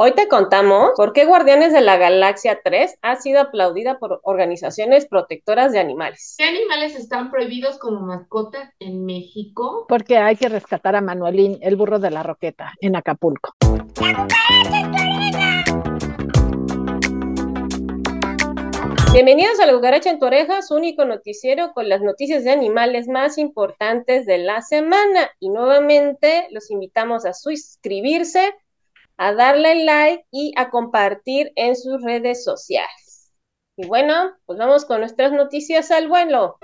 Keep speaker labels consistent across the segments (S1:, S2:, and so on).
S1: Hoy te contamos por qué Guardianes de la Galaxia 3 ha sido aplaudida por organizaciones protectoras de animales.
S2: ¿Qué animales están prohibidos como mascotas en México?
S3: Porque hay que rescatar a Manuelín, el burro de la roqueta, en Acapulco.
S1: Bienvenidos a La Cucaracha en tu oreja, su único noticiero con las noticias de animales más importantes de la semana. Y nuevamente los invitamos a suscribirse a darle like y a compartir en sus redes sociales. Y bueno, pues vamos con nuestras noticias al vuelo.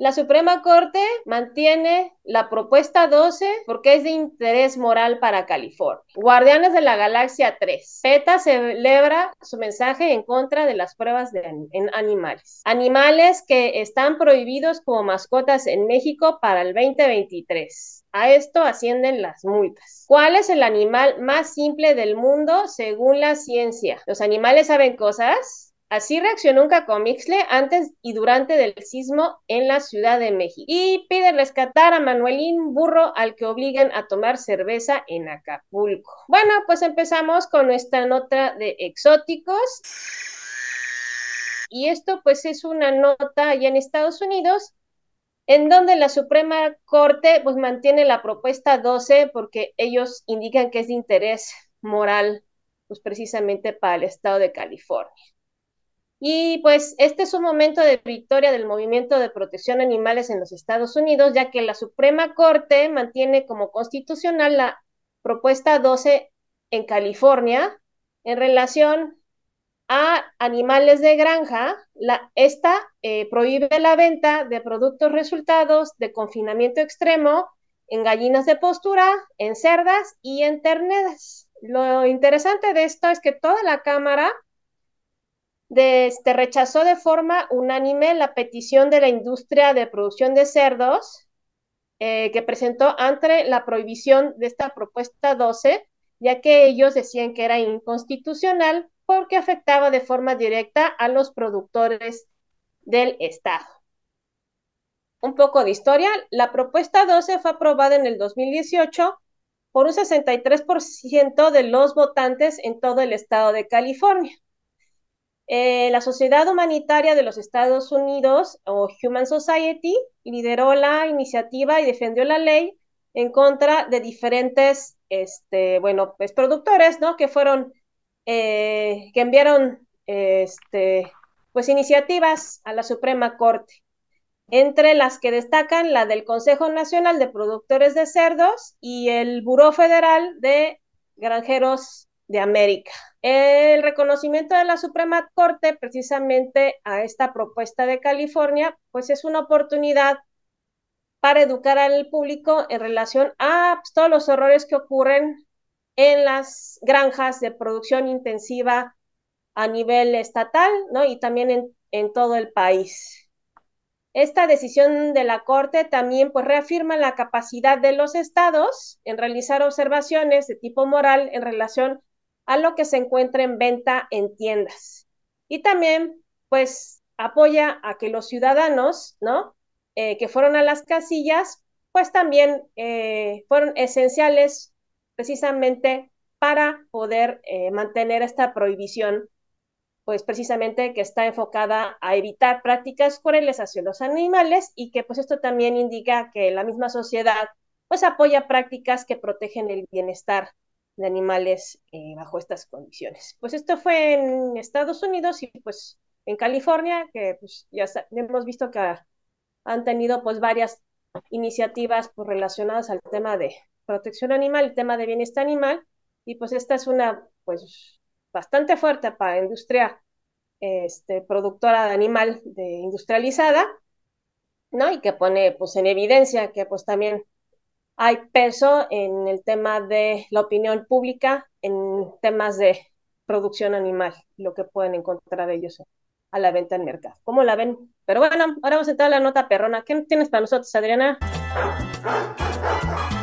S1: La Suprema Corte mantiene la propuesta 12 porque es de interés moral para California. Guardianes de la Galaxia 3. PETA celebra su mensaje en contra de las pruebas de en animales. Animales que están prohibidos como mascotas en México para el 2023. A esto ascienden las multas. ¿Cuál es el animal más simple del mundo según la ciencia? ¿Los animales saben cosas? Así reaccionó un cacomixle antes y durante del sismo en la Ciudad de México y pide rescatar a Manuelín Burro al que obligan a tomar cerveza en Acapulco. Bueno, pues empezamos con nuestra nota de exóticos. Y esto pues es una nota allá en Estados Unidos en donde la Suprema Corte pues mantiene la propuesta 12 porque ellos indican que es de interés moral pues precisamente para el estado de California. Y pues este es un momento de victoria del movimiento de protección animales en los Estados Unidos, ya que la Suprema Corte mantiene como constitucional la propuesta 12 en California en relación a animales de granja. La, esta eh, prohíbe la venta de productos resultados de confinamiento extremo en gallinas de postura, en cerdas y en terneras. Lo interesante de esto es que toda la Cámara este, rechazó de forma unánime la petición de la industria de producción de cerdos eh, que presentó ante la prohibición de esta propuesta 12, ya que ellos decían que era inconstitucional porque afectaba de forma directa a los productores del Estado. Un poco de historia, la propuesta 12 fue aprobada en el 2018 por un 63% de los votantes en todo el estado de California. Eh, la Sociedad Humanitaria de los Estados Unidos, o Human Society, lideró la iniciativa y defendió la ley en contra de diferentes, este, bueno, pues productores, ¿no? Que fueron, eh, que enviaron, este, pues iniciativas a la Suprema Corte, entre las que destacan la del Consejo Nacional de Productores de Cerdos y el Buró Federal de Granjeros de América. El reconocimiento de la Suprema Corte precisamente a esta propuesta de California, pues es una oportunidad para educar al público en relación a pues, todos los horrores que ocurren en las granjas de producción intensiva a nivel estatal, ¿no? Y también en, en todo el país. Esta decisión de la Corte también pues reafirma la capacidad de los estados en realizar observaciones de tipo moral en relación a lo que se encuentra en venta en tiendas. Y también, pues, apoya a que los ciudadanos, ¿no? Eh, que fueron a las casillas, pues también eh, fueron esenciales precisamente para poder eh, mantener esta prohibición, pues precisamente que está enfocada a evitar prácticas crueles hacia los animales y que pues esto también indica que la misma sociedad pues apoya prácticas que protegen el bienestar de animales eh, bajo estas condiciones. Pues esto fue en Estados Unidos y pues en California, que pues ya hemos visto que han tenido pues varias iniciativas pues, relacionadas al tema de protección animal, el tema de bienestar animal, y pues esta es una pues bastante fuerte para industria este, productora de animal industrializada, ¿no? Y que pone pues en evidencia que pues también hay peso en el tema de la opinión pública, en temas de producción animal, lo que pueden encontrar ellos a la venta en mercado. ¿Cómo la ven? Pero bueno, ahora vamos a entrar a la nota perrona. ¿Qué tienes para nosotros, Adriana?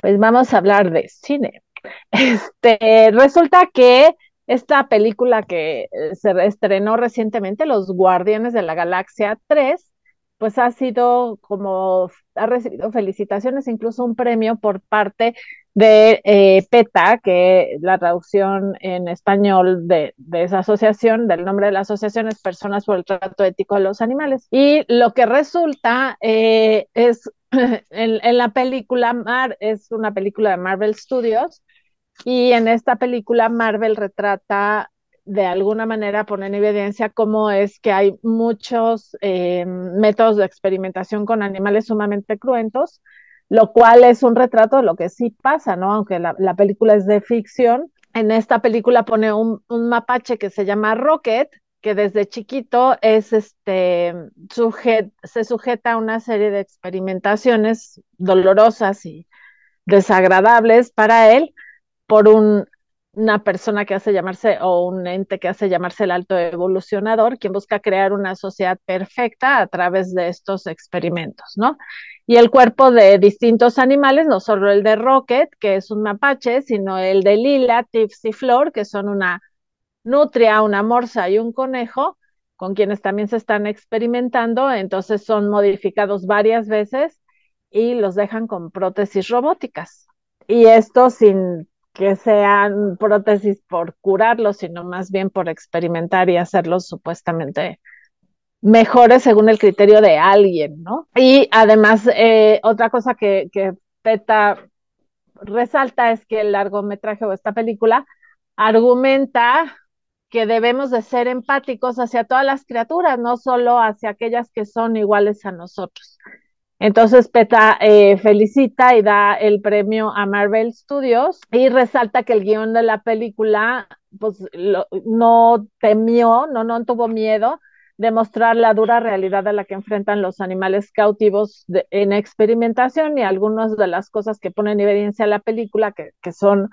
S3: Pues vamos a hablar de cine. Este, resulta que esta película que se estrenó recientemente, Los Guardianes de la Galaxia 3, pues ha sido como, ha recibido felicitaciones, incluso un premio por parte de eh, PETA, que la traducción en español de, de, esa asociación, del nombre de la asociación es Personas por el Trato Ético de los Animales. Y lo que resulta eh, es, en, en, la película, Mar, es una película de Marvel Studios, y en esta película Marvel retrata de alguna manera pone en evidencia cómo es que hay muchos eh, métodos de experimentación con animales sumamente cruentos, lo cual es un retrato de lo que sí pasa, ¿no? Aunque la, la película es de ficción, en esta película pone un, un, mapache que se llama Rocket, que desde chiquito es este, se sujeta a una serie de experimentaciones dolorosas y desagradables para él por un una persona que hace llamarse o un ente que hace llamarse el alto evolucionador, quien busca crear una sociedad perfecta a través de estos experimentos, ¿no? Y el cuerpo de distintos animales, no solo el de Rocket, que es un mapache, sino el de Lila, Tips y Flor, que son una nutria, una morsa y un conejo, con quienes también se están experimentando, entonces son modificados varias veces y los dejan con prótesis robóticas. Y esto sin que sean prótesis por curarlos, sino más bien por experimentar y hacerlos supuestamente mejores según el criterio de alguien, ¿no? Y además, eh, otra cosa que, que PETA resalta es que el largometraje o esta película argumenta que debemos de ser empáticos hacia todas las criaturas, no solo hacia aquellas que son iguales a nosotros. Entonces PETA eh, felicita y da el premio a Marvel Studios y resalta que el guion de la película pues, no temió, no, no tuvo miedo de mostrar la dura realidad a la que enfrentan los animales cautivos en experimentación y algunas de las cosas que pone en evidencia la película que, que son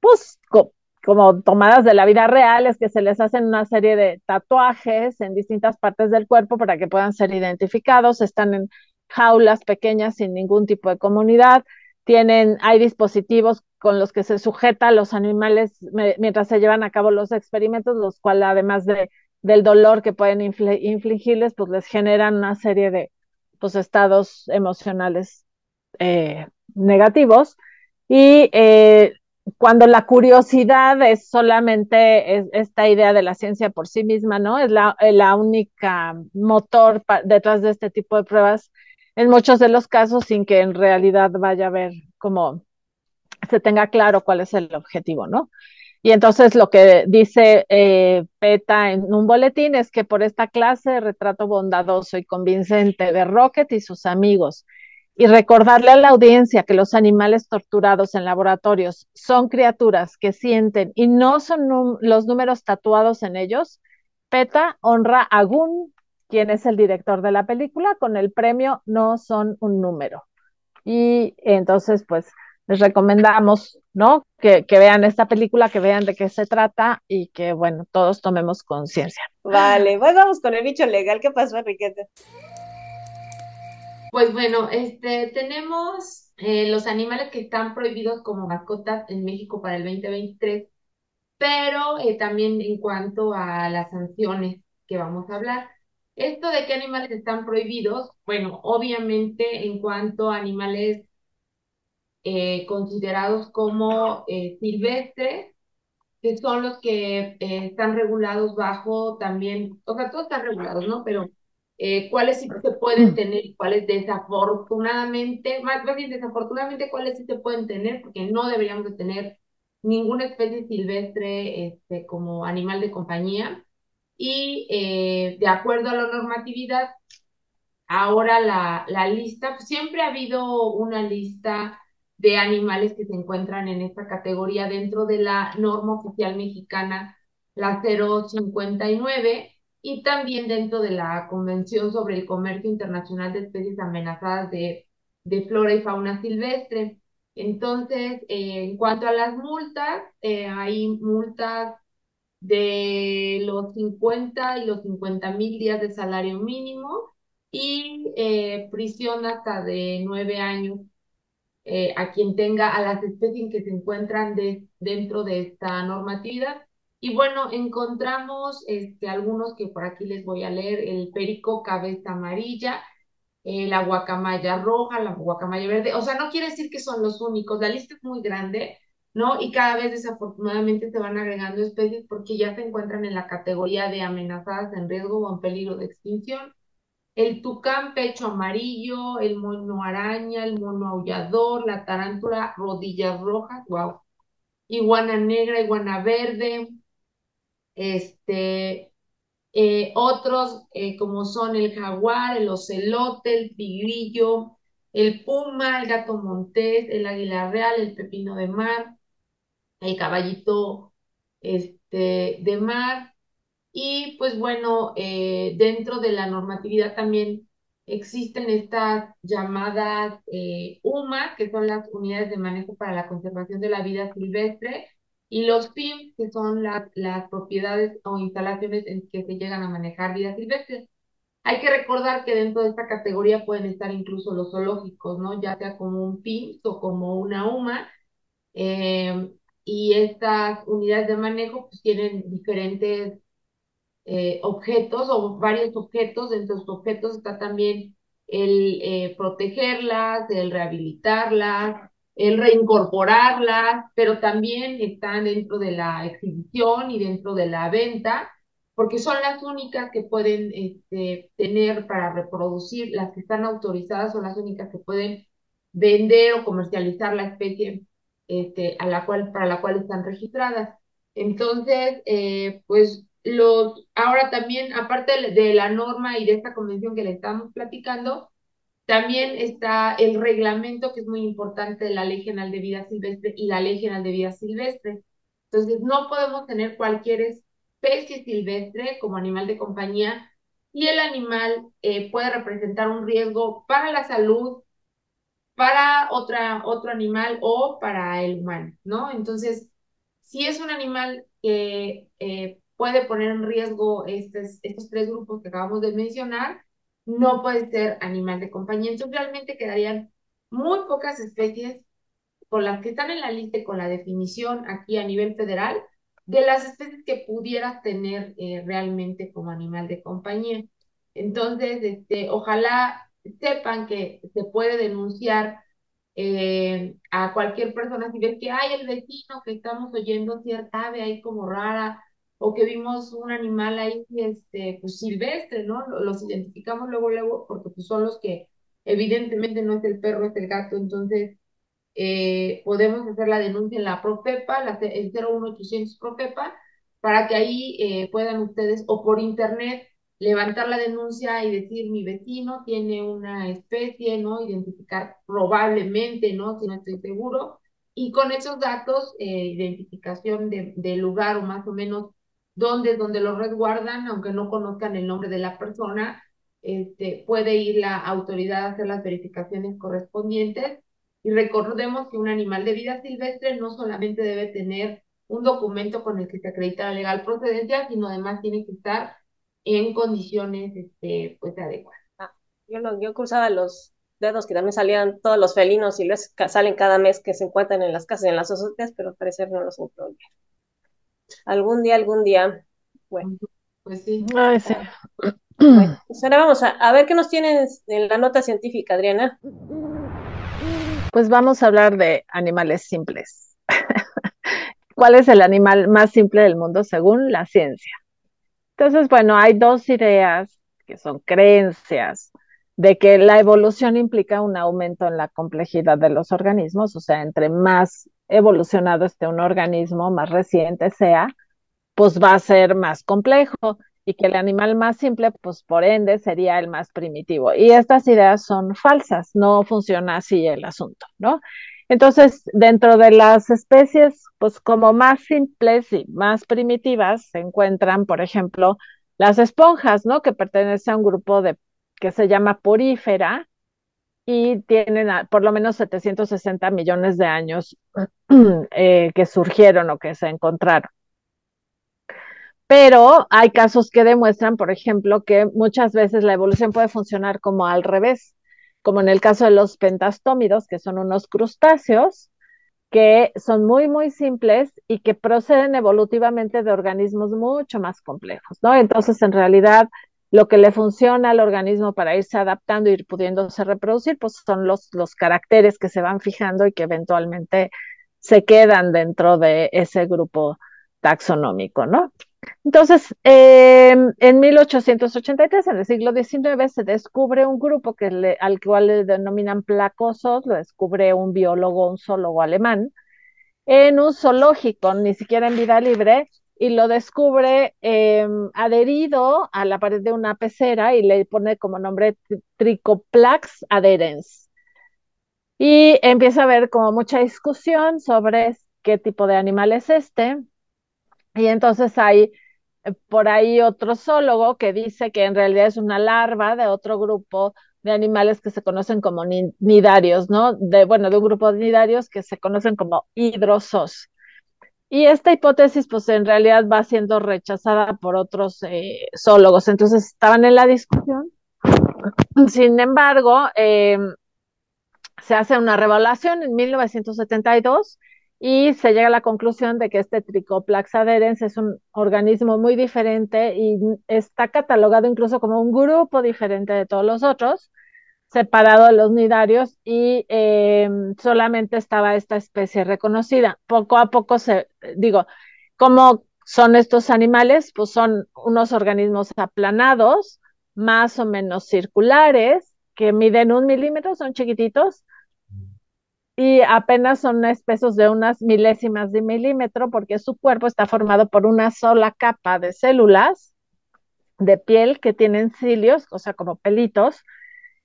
S3: pues co como tomadas de la vida real es que se les hacen una serie de tatuajes en distintas partes del cuerpo para que puedan ser identificados, están en jaulas pequeñas sin ningún tipo de comunidad, tienen, hay dispositivos con los que se sujeta los animales mientras se llevan a cabo los experimentos, los cuales además de, del dolor que pueden infligirles, pues les generan una serie de pues, estados emocionales eh, negativos. Y eh, cuando la curiosidad es solamente es esta idea de la ciencia por sí misma, ¿no? Es la, la única motor detrás de este tipo de pruebas en muchos de los casos sin que en realidad vaya a ver cómo se tenga claro cuál es el objetivo, ¿no? Y entonces lo que dice eh, PETA en un boletín es que por esta clase de retrato bondadoso y convincente de Rocket y sus amigos, y recordarle a la audiencia que los animales torturados en laboratorios son criaturas que sienten y no son los números tatuados en ellos, PETA honra a Gun, quien es el director de la película, con el premio No son un número. Y entonces, pues, les recomendamos, ¿no? Que, que, vean esta película, que vean de qué se trata y que, bueno, todos tomemos conciencia.
S1: Vale, pues vamos con el bicho legal. ¿Qué pasó, Enriqueta?
S2: Pues bueno, este, tenemos eh, los animales que están prohibidos como mascotas en México para el 2023, pero eh, también en cuanto a las sanciones que vamos a hablar. Esto de qué animales están prohibidos, bueno, obviamente en cuanto a animales eh, considerados como eh, silvestres, que son los que eh, están regulados bajo también, o sea, todos están regulados, ¿no? Pero eh, cuáles sí se pueden tener y cuáles desafortunadamente, más bien desafortunadamente cuáles sí se pueden tener, porque no deberíamos de tener ninguna especie silvestre este, como animal de compañía y eh, de acuerdo a la normatividad, ahora la, la lista, pues siempre ha habido una lista de animales que se encuentran en esta categoría dentro de la norma oficial mexicana, la 059, y también dentro de la Convención sobre el Comercio Internacional de Especies Amenazadas de, de Flora y Fauna Silvestre. Entonces, eh, en cuanto a las multas, eh, hay multas de los 50 y los 50 mil días de salario mínimo y eh, prisión hasta de nueve años eh, a quien tenga a las especies que se encuentran de, dentro de esta normatividad. Y bueno, encontramos este, algunos que por aquí les voy a leer, el perico cabeza amarilla, eh, la guacamaya roja, la guacamaya verde. O sea, no quiere decir que son los únicos, la lista es muy grande, ¿no? Y cada vez desafortunadamente se van agregando especies porque ya se encuentran en la categoría de amenazadas en riesgo o en peligro de extinción. El tucán pecho amarillo, el mono araña, el mono aullador, la tarántula rodillas rojas, wow. Iguana negra, iguana verde, este, eh, otros eh, como son el jaguar, el ocelote, el tigrillo, el puma, el gato montés, el águila real, el pepino de mar, el caballito este, de mar. Y pues bueno, eh, dentro de la normatividad también existen estas llamadas UMA, que son las unidades de manejo para la conservación de la vida silvestre, y los PIM, que son las propiedades o instalaciones en que se llegan a manejar vida silvestre. Hay que recordar que dentro de esta categoría pueden estar incluso los zoológicos, ¿no? Ya sea como un PIM o como una UMA. Eh, y estas unidades de manejo pues tienen diferentes eh, objetos o varios objetos. Dentro de sus objetos está también el eh, protegerlas, el rehabilitarlas, el reincorporarlas, pero también están dentro de la exhibición y dentro de la venta, porque son las únicas que pueden este, tener para reproducir, las que están autorizadas son las únicas que pueden vender o comercializar la especie este, a la cual, para la cual están registradas. Entonces, eh, pues los, ahora también, aparte de la norma y de esta convención que le estamos platicando, también está el reglamento, que es muy importante, de la Ley General de Vida Silvestre y la Ley General de Vida Silvestre. Entonces, no podemos tener cualquier especie silvestre como animal de compañía y el animal eh, puede representar un riesgo para la salud, para otra, otro animal o para el humano, ¿no? Entonces, si es un animal que eh, puede poner en riesgo estos, estos tres grupos que acabamos de mencionar, no puede ser animal de compañía. Entonces realmente quedarían muy pocas especies con las que están en la lista y con la definición aquí a nivel federal de las especies que pudieras tener eh, realmente como animal de compañía. Entonces, este, ojalá sepan que se puede denunciar eh, a cualquier persona si ven que hay el vecino que estamos oyendo cierta ave ahí como rara o que vimos un animal ahí este, pues, silvestre, ¿no? Los identificamos luego, luego, porque pues, son los que evidentemente no es el perro, es el gato, entonces eh, podemos hacer la denuncia en la Profepa, la, el 01800 Profepa, para que ahí eh, puedan ustedes, o por internet, levantar la denuncia y decir mi vecino tiene una especie, ¿no? Identificar probablemente, ¿no? Si no estoy seguro. Y con esos datos, eh, identificación de, de, lugar o más o menos donde, donde lo resguardan, aunque no conozcan el nombre de la persona, este, puede ir la autoridad a hacer las verificaciones correspondientes. Y recordemos que un animal de vida silvestre no solamente debe tener un documento con el que se acredita la legal procedencia, sino además tiene que estar en condiciones este, pues, adecuadas.
S1: Ah, yo, lo, yo cruzaba los dedos que también salían todos los felinos y les salen cada mes que se encuentran en las casas y en las azoteas, pero al parecer no los incluyen. Algún día, algún día. Bueno.
S2: Pues sí.
S3: sí.
S1: pues ahora vamos a, ver qué nos tienes en la nota científica, Adriana.
S3: Pues vamos a hablar de animales simples. ¿Cuál es el animal más simple del mundo según la ciencia? Entonces, bueno, hay dos ideas que son creencias de que la evolución implica un aumento en la complejidad de los organismos, o sea, entre más evolucionado esté un organismo, más reciente sea, pues va a ser más complejo y que el animal más simple, pues por ende, sería el más primitivo. Y estas ideas son falsas, no funciona así el asunto, ¿no? Entonces, dentro de las especies, pues como más simples y más primitivas, se encuentran, por ejemplo, las esponjas, ¿no? Que pertenecen a un grupo de que se llama porífera, y tienen por lo menos 760 millones de años eh, que surgieron o que se encontraron. Pero hay casos que demuestran, por ejemplo, que muchas veces la evolución puede funcionar como al revés, como en el caso de los pentastómidos, que son unos crustáceos que son muy, muy simples y que proceden evolutivamente de organismos mucho más complejos, ¿no? Entonces, en realidad, lo que le funciona al organismo para irse adaptando y ir pudiéndose reproducir, pues son los, los caracteres que se van fijando y que eventualmente se quedan dentro de ese grupo taxonómico, ¿no? Entonces, eh, en 1883, en el siglo XIX, se descubre un grupo que al cual le denominan placosos, lo descubre un biólogo, un zoólogo alemán, en un zoológico, ni siquiera en vida libre, y lo descubre em, adherido a la pared de una pecera y le pone como nombre Tricoplax adherens. Y empieza a haber como mucha discusión sobre qué tipo de animal es este. Y entonces hay eh, por ahí otro zoólogo que dice que en realidad es una larva de otro grupo de animales que se conocen como nidarios, ¿no? De, bueno, de un grupo de nidarios que se conocen como hidrosos. Y esta hipótesis, pues en realidad va siendo rechazada por otros eh, zoólogos. Entonces estaban en la discusión. Sin embargo, em, se hace una revaluación en 1972 y se llega a la conclusión de que este Tricoplax adherens es un organismo muy diferente y está catalogado incluso como un grupo diferente de todos los otros, separado de los nidarios y em, solamente estaba esta especie reconocida. Poco a poco se, digo, ¿cómo son estos animales? Pues son unos organismos aplanados, más o menos circulares, que miden un milímetro, son chiquititos, y apenas son espesos de unas milésimas de milímetro porque su cuerpo está formado por una sola capa de células de piel que tienen cilios, o sea, como pelitos,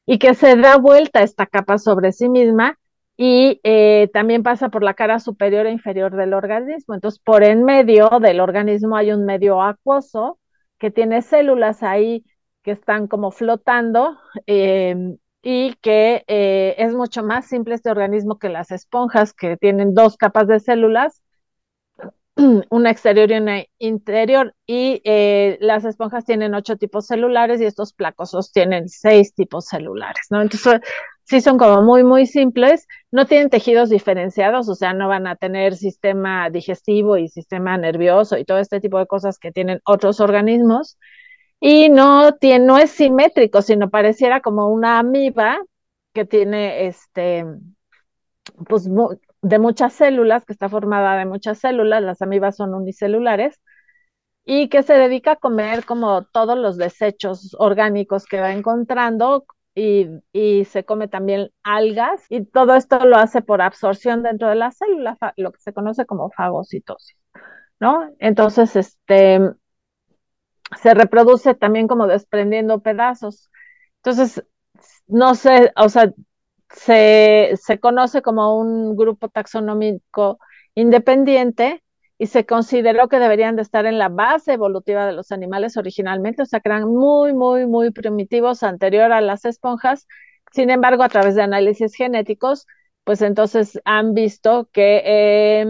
S3: y que se da vuelta esta capa sobre sí misma y eh, también pasa por la cara superior e inferior del organismo. Entonces, por en medio del organismo hay un medio acuoso que tiene células ahí que están como flotando em, y que eh, es mucho más simple este organismo que las esponjas, que tienen dos capas de células, una exterior y una interior, y eh, las esponjas tienen ocho tipos celulares y estos placosos tienen seis tipos celulares, ¿no? Entonces, sí son como muy, muy simples, no tienen tejidos diferenciados, o sea, no van a tener sistema digestivo y sistema nervioso y todo este tipo de cosas que tienen otros organismos, y no, tiene, no es simétrico, sino pareciera como una amiba que tiene este, pues de muchas células, que está formada de muchas células, las amibas son unicelulares, y que se dedica a comer como todos los desechos orgánicos que va encontrando y, y, se come también algas y todo esto lo hace por absorción dentro de la célula, lo que se conoce como fagocitosis, ¿no? Entonces, este, se reproduce también como desprendiendo pedazos. Entonces, no sé, o sea, se, se conoce como un grupo taxonómico independiente y se consideró que deberían de estar en la base evolutiva de los animales originalmente, o sea, que eran muy, muy, muy primitivos anterior a las esponjas. Sin embargo, a través de análisis genéticos, pues entonces han visto que eh,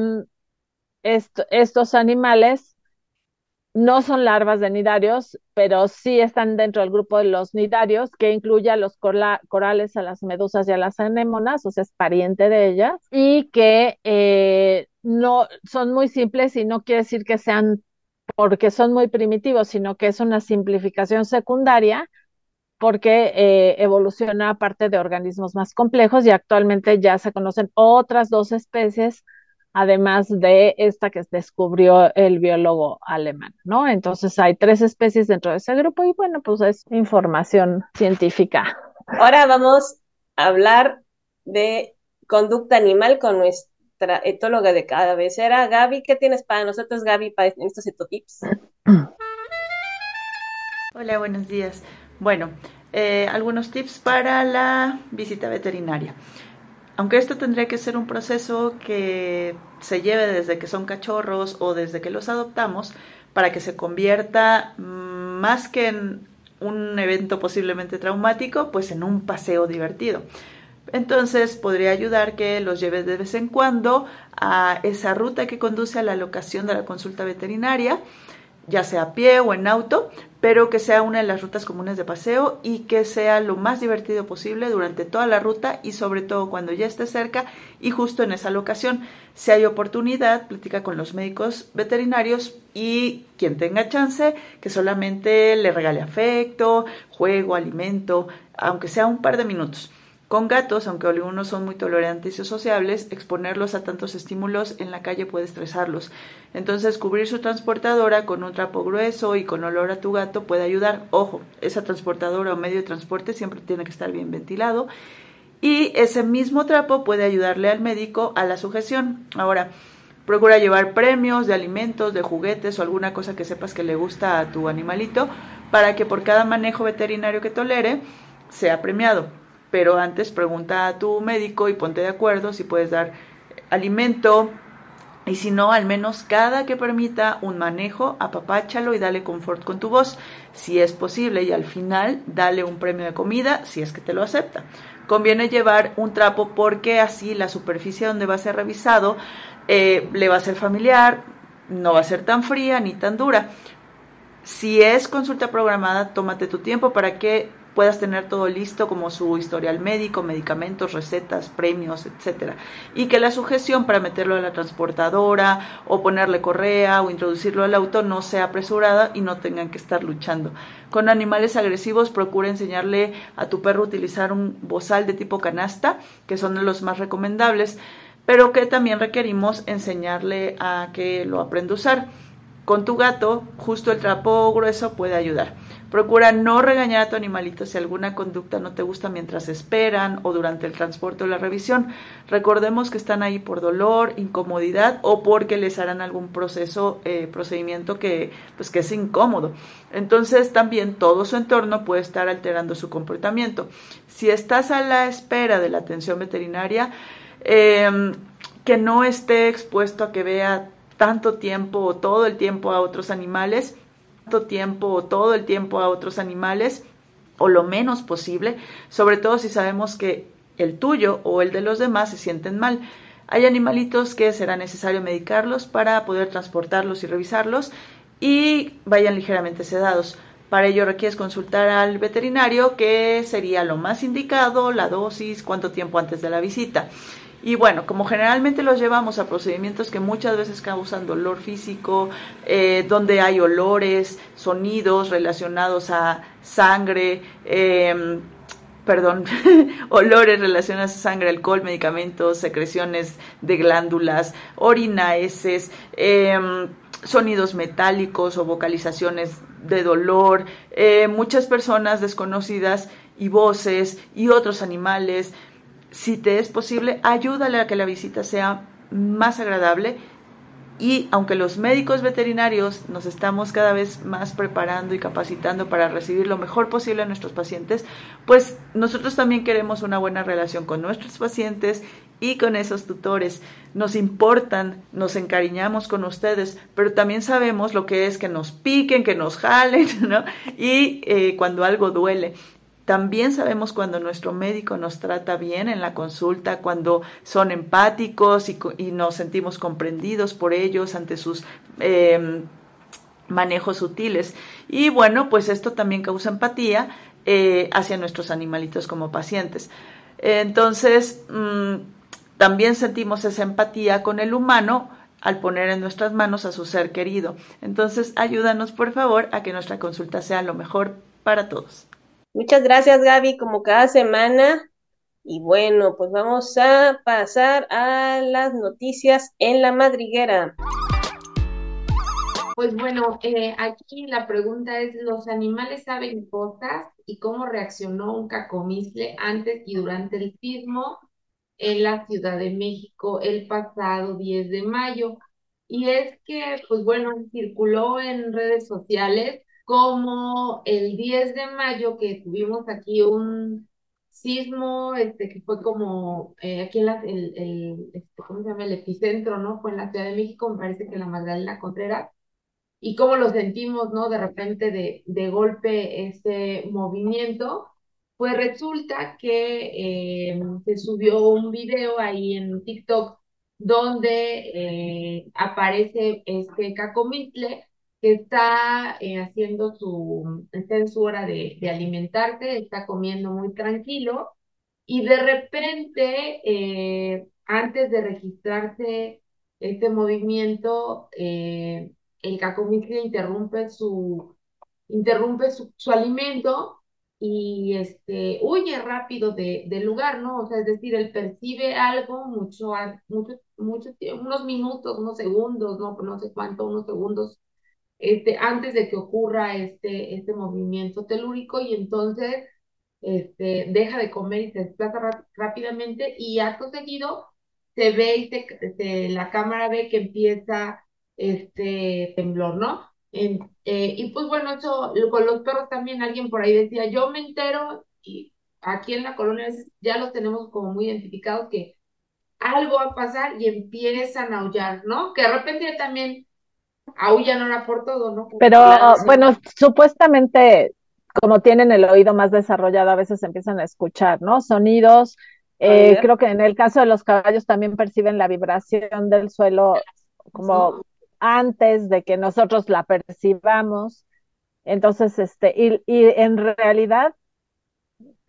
S3: estos animales no son larvas de nidarios, pero sí están dentro del grupo de los nidarios, que incluye a los corales, a las medusas y a las anémonas, o sea, es pariente de ellas, y que eh, no son muy simples y no quiere decir que sean porque son muy primitivos, sino que es una simplificación secundaria porque eh, evoluciona a parte de organismos más complejos y actualmente ya se conocen otras dos especies además de esta que descubrió el biólogo alemán, ¿no? Entonces hay tres especies dentro de ese grupo y bueno, pues es información científica.
S1: Ahora vamos a hablar de conducta animal con nuestra etóloga de cabecera, Gaby. ¿Qué tienes para nosotros, Gaby, para estos etotips?
S4: Hola, buenos días. Bueno, eh, algunos tips para la visita veterinaria. Aunque esto tendría que ser un proceso que se lleve desde que son cachorros o desde que los adoptamos para que se convierta más que en un evento posiblemente traumático, pues en un paseo divertido. Entonces podría ayudar que los lleves de vez en cuando a esa ruta que conduce a la locación de la consulta veterinaria, ya sea a pie o en auto, pero que sea una de las rutas comunes de paseo y que sea lo más divertido posible durante toda la ruta y sobre todo cuando ya esté cerca y justo en esa locación. Si hay oportunidad, platica con los médicos veterinarios y quien tenga chance, que solamente le regale afecto, juego, alimento, aunque sea un par de minutos. Con gatos, aunque algunos son muy tolerantes y sociables, exponerlos a tantos estímulos en la calle puede estresarlos. Entonces, cubrir su transportadora con un trapo grueso y con olor a tu gato puede ayudar. Ojo, esa transportadora o medio de transporte siempre tiene que estar bien ventilado. Y ese mismo trapo puede ayudarle al médico a la sujeción. Ahora, procura llevar premios de alimentos, de juguetes o alguna cosa que sepas que le gusta a tu animalito para que por cada manejo veterinario que tolere sea premiado pero antes pregunta a tu médico y ponte de acuerdo si puedes dar alimento y si no, al menos cada que permita un manejo, apapáchalo y dale confort con tu voz, si es posible, y al final dale un premio de comida si es que te lo acepta. Conviene llevar un trapo porque así la superficie donde va a ser revisado eh, le va a ser familiar, no va a ser tan fría ni tan dura. Si es consulta programada, tómate tu tiempo para que puedas tener todo listo como su historial médico, medicamentos, recetas, premios, etcétera. Y que la sujeción para meterlo a la transportadora o ponerle correa o introducirlo al auto no sea apresurada y no tengan que estar luchando. Con animales agresivos procura enseñarle a tu perro utilizar un bozal de tipo canasta, que son los más recomendables, pero que también requerimos enseñarle a que lo aprenda a usar. Con tu gato, justo el trapo grueso puede ayudar. Procura no regañar a tu animalito si alguna conducta no te gusta mientras esperan o durante el transporte o la revisión. Recordemos que están ahí por dolor, incomodidad o porque les harán algún proceso, eh, procedimiento que, pues, que es incómodo. Entonces también todo su entorno puede estar alterando su comportamiento. Si estás a la espera de la atención veterinaria, em, que no esté expuesto a que vea tanto tiempo o todo el tiempo a otros animales, tiempo o todo el tiempo a otros animales o lo menos posible, sobre todo si sabemos que el tuyo o el de los demás se sienten mal. Hay animalitos que será necesario medicarlos para poder transportarlos y revisarlos y vayan ligeramente sedados. Para ello requieres consultar al veterinario, que sería lo más indicado, la dosis, cuánto tiempo antes de la visita. Y bueno, como generalmente los llevamos a procedimientos que muchas veces causan dolor físico, eh, donde hay olores, sonidos relacionados a sangre, em, perdón, olores relacionados a sangre, alcohol, medicamentos, secreciones de glándulas, orina, heces, em, sonidos metálicos o vocalizaciones de dolor, eh, muchas personas desconocidas y voces y otros animales si te es posible, ayúdale a que la visita sea más agradable y aunque los médicos veterinarios nos estamos cada vez más preparando y capacitando para recibir lo mejor posible a nuestros pacientes, pues nosotros también queremos una buena relación con nuestros pacientes y con esos tutores. Nos importan, nos encariñamos con ustedes, pero también sabemos lo que es que nos piquen, que nos jalen, ¿no? Y eh, cuando algo duele. También sabemos cuando nuestro médico nos trata bien en la consulta, cuando son empáticos y, nos sentimos comprendidos por ellos ante sus em, manejos sutiles. Y bueno, pues esto también causa empatía eh, hacia nuestros animalitos como pacientes. Entonces, mm, también sentimos esa empatía con el humano al poner en nuestras manos a su ser querido. Entonces, ayúdanos por favor a que nuestra consulta sea lo mejor para todos.
S1: Muchas gracias, Gaby, como cada semana. Y bueno, pues vamos a pasar a las noticias en la madriguera.
S2: Pues bueno, eh, aquí la pregunta es, ¿los animales saben cosas y cómo reaccionó un cacomisle antes y durante el sismo en la Ciudad de México el pasado 10 de mayo? Y es que, pues bueno, circuló en redes sociales como el 10 de mayo que tuvimos aquí un sismo, este, que fue como eh, aquí en la, el, el este, ¿cómo se llama? El epicentro, ¿no? Fue en la Ciudad de México, me parece que en la Magdalena Contreras, y cómo lo sentimos, ¿no? De repente, de, de golpe, ese movimiento, pues resulta que eh, se subió un video ahí en TikTok donde eh, aparece este cacomitle está eh, haciendo su, está en su hora de, de alimentarse, está comiendo muy tranquilo y de repente, eh, antes de registrarse este movimiento, eh, el cacomixle interrumpe su, interrumpe su, su alimento y este, huye rápido de, del lugar, ¿no? O sea, es decir, él percibe algo mucho, mucho, mucho, unos minutos, unos segundos, ¿no? No sé cuánto, unos segundos este, antes de que ocurra este, este movimiento telúrico y entonces este, deja de comer y se desplaza rápidamente y acto seguido se ve y la cámara ve que empieza este temblor, ¿no? Eh, y pues bueno, eso con los perros también alguien por ahí decía, yo me entero y aquí en la colonia ya los tenemos como muy identificados que algo va a pasar y empiezan a aullar, ¿no? Que de repente también aullan ahora por todo, ¿no?
S3: Pero bueno, supuestamente como tienen el oído más desarrollado, a veces empiezan a escuchar, ¿no? Sonidos. Eh, creo que en el caso de los caballos también perciben la vibración del suelo como antes de que nosotros la percibamos. Entonces, este, y, y en realidad,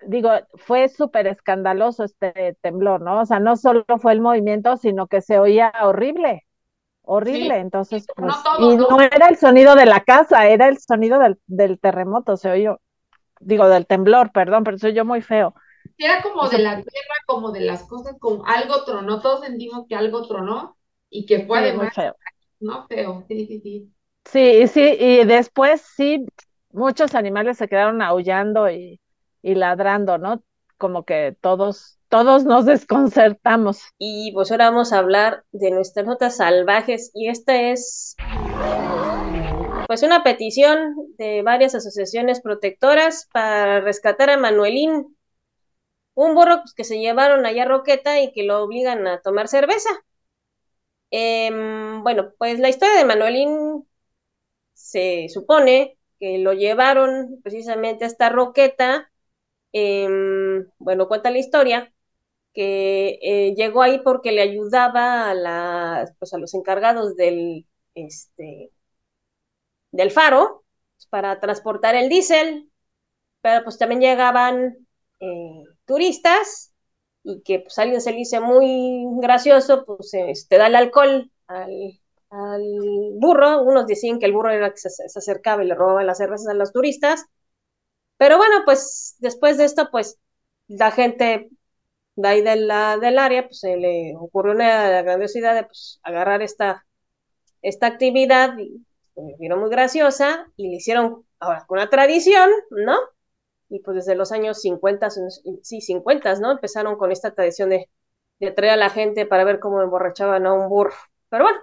S3: digo, fue súper escandaloso este temblor, ¿no? O sea, no solo fue el movimiento, sino que se oía horrible horrible. Entonces, pues, y no, era el sonido de la casa, era el sonido del, del terremoto, se oyó, digo, del temblor, perdón, pero se oyó muy feo.
S2: Era como de la tierra, como de las cosas, como algo tronó, todos sentimos que algo tronó y que fue muy feo. No, feo, sí, sí, sí.
S3: Sí, sí, y después sí, muchos animales se quedaron aullando y, y ladrando, ¿no? Como que todos todos nos desconcertamos.
S1: Y pues ahora vamos a hablar de nuestras notas salvajes y esta es pues una petición de varias asociaciones protectoras para rescatar a Manuelín, un burro que se llevaron allá a Roqueta y que lo obligan a tomar cerveza. Em, bueno, pues la historia de Manuelín se supone que lo llevaron precisamente a esta Roqueta. Em, bueno, cuenta la historia que eh, llegó ahí porque le ayudaba a, pues los encargados del, este, faro pues, para transportar el diésel, pero pues también llegaban eh, turistas y que pues alguien se le hizo muy gracioso, pues este, da el alcohol al, al burro, unos decían que el burro era que se, se acercaba y le robaba las cervezas a los turistas, pero bueno, pues después de esto, pues la gente de ahí de la, del área, pues se le ocurrió una grandiosidad de pues, agarrar esta, esta actividad, y me vieron muy graciosa, y le hicieron ahora con una tradición, ¿no? Y pues desde los años 50, sí, 50, ¿no? Empezaron con esta tradición de, de traer a la gente para ver cómo emborrachaban a un burro. Pero bueno,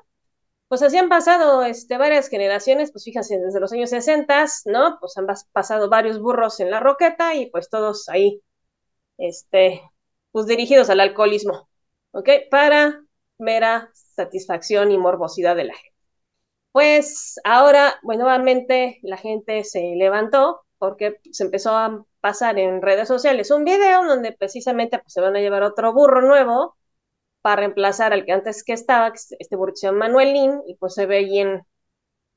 S1: pues así han pasado este, varias generaciones, pues fíjense, desde los años 60, ¿no? Pues han pasado varios burros en la roqueta y pues todos ahí, este, pues dirigidos al alcoholismo, ¿ok? Para mera satisfacción y morbosidad de la gente. Pues ahora, bueno, nuevamente la gente se levantó porque se empezó a pasar en redes sociales un video donde precisamente pues, se van a llevar otro burro nuevo para reemplazar al que antes que estaba, este burro se llama Manuelín, y pues se ve ahí en,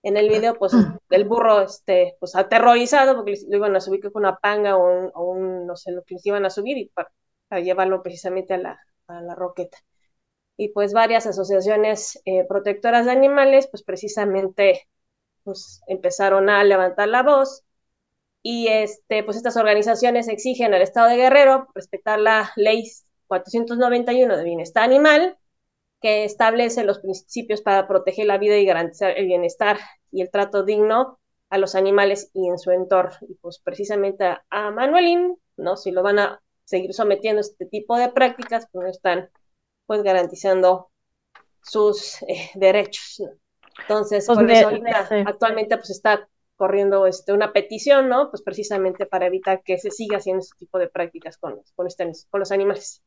S1: en el video, pues el burro, este, pues aterrorizado porque lo iban a subir con una panga o un, no sé, lo que les iban a subir y para a llevarlo precisamente a la, a la roqueta. Y pues varias asociaciones eh, protectoras de animales, pues precisamente pues, empezaron a levantar la voz y este, pues estas organizaciones exigen al Estado de Guerrero respetar la ley 491 de bienestar animal, que establece los principios para proteger la vida y garantizar el bienestar y el trato digno a los animales y en su entorno. Y pues precisamente a, a Manuelín, ¿no? Si lo van a seguir sometiendo este tipo de prácticas, pues no están pues garantizando sus eh, derechos. Entonces, pues actualmente pues está corriendo este, una petición, ¿no? Pues precisamente para evitar que se siga haciendo este tipo de prácticas con, con, este, con los animales.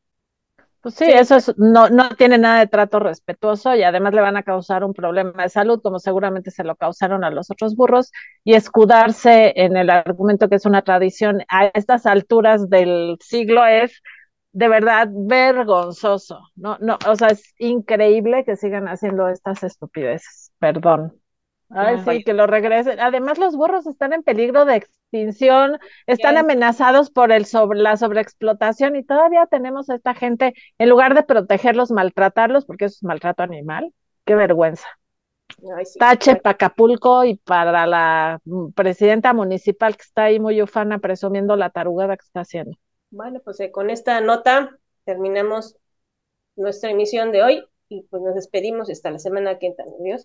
S3: Pues sí, eso no, no tiene nada de trato respetuoso y además le van a causar un problema de salud, como seguramente se lo causaron a los otros burros, y escudarse en el argumento que es una tradición a estas alturas del siglo es de verdad vergonzoso. No, no, o sea, es increíble que sigan haciendo estas estupideces. Perdón. Ay, sí, que lo regresen. Además, los burros están en peligro de extinción, están amenazados por el sobre, la sobreexplotación y todavía tenemos a esta gente, en lugar de protegerlos, maltratarlos, porque eso es maltrato animal. Qué vergüenza. Tache para Acapulco y para la presidenta municipal que está ahí muy ufana presumiendo la tarugada que está haciendo.
S1: Bueno, pues eh, con esta nota terminamos nuestra emisión de hoy y pues nos despedimos hasta la semana que entra. Adiós.